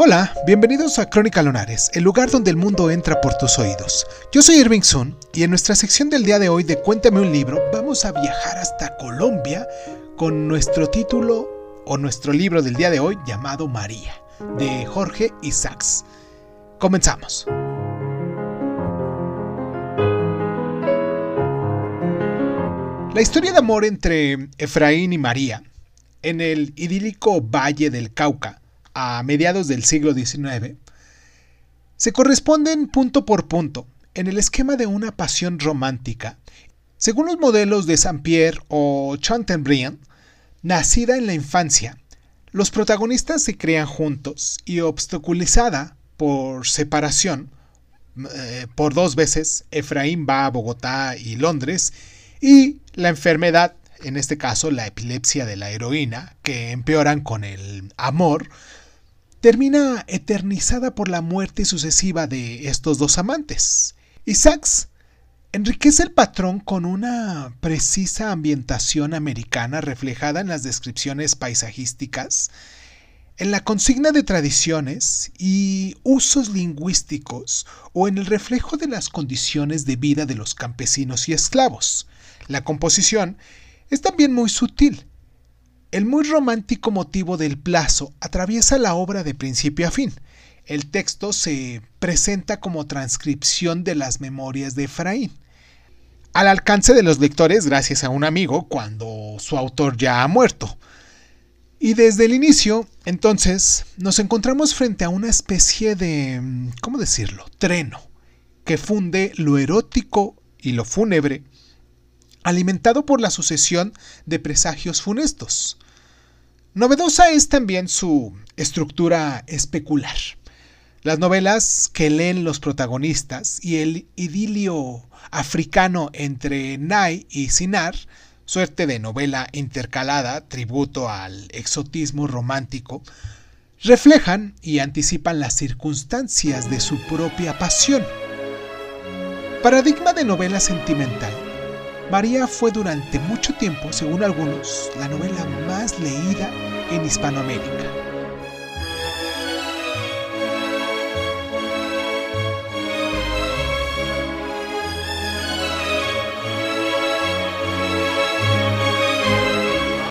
Hola, bienvenidos a Crónica Lunares, el lugar donde el mundo entra por tus oídos. Yo soy Irving Sun y en nuestra sección del día de hoy de Cuéntame un libro vamos a viajar hasta Colombia con nuestro título o nuestro libro del día de hoy llamado María, de Jorge Isaacs. Comenzamos. La historia de amor entre Efraín y María en el idílico Valle del Cauca a mediados del siglo XIX, se corresponden punto por punto en el esquema de una pasión romántica, según los modelos de Saint-Pierre o Chateaubriand, nacida en la infancia. Los protagonistas se crean juntos y obstaculizada por separación, eh, por dos veces, Efraín va a Bogotá y Londres, y la enfermedad, en este caso la epilepsia de la heroína, que empeoran con el amor, termina eternizada por la muerte sucesiva de estos dos amantes. Isaacs enriquece el patrón con una precisa ambientación americana reflejada en las descripciones paisajísticas, en la consigna de tradiciones y usos lingüísticos o en el reflejo de las condiciones de vida de los campesinos y esclavos. La composición es también muy sutil, el muy romántico motivo del plazo atraviesa la obra de principio a fin. El texto se presenta como transcripción de las memorias de Efraín, al alcance de los lectores gracias a un amigo cuando su autor ya ha muerto. Y desde el inicio, entonces, nos encontramos frente a una especie de, ¿cómo decirlo?, treno, que funde lo erótico y lo fúnebre alimentado por la sucesión de presagios funestos. Novedosa es también su estructura especular. Las novelas que leen los protagonistas y el idilio africano entre Nai y Sinar, suerte de novela intercalada, tributo al exotismo romántico, reflejan y anticipan las circunstancias de su propia pasión. Paradigma de novela sentimental María fue durante mucho tiempo, según algunos, la novela más leída en Hispanoamérica.